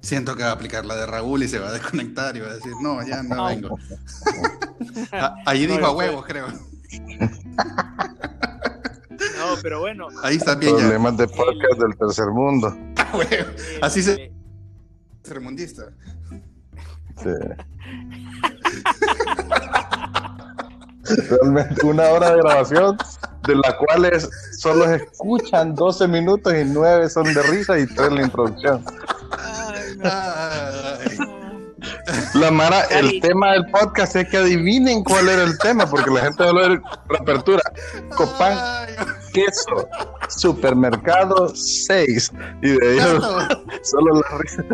Siento que va a aplicar la de Raúl y se va a desconectar y va a decir, no, ya no, vengo. Ahí dijo a huevos, creo. No, pero bueno. Ahí está bien. Problemas de podcast del tercer mundo. Así se. Tercermundista. Sí. Realmente una hora de grabación, de la cual solo se escuchan 12 minutos y 9 son de risa y 3 la introducción. La Mara, el tema del podcast es que adivinen cuál era el tema, porque la gente va a ver la apertura. Copán, queso, supermercado 6. Y de ahí solo la risa.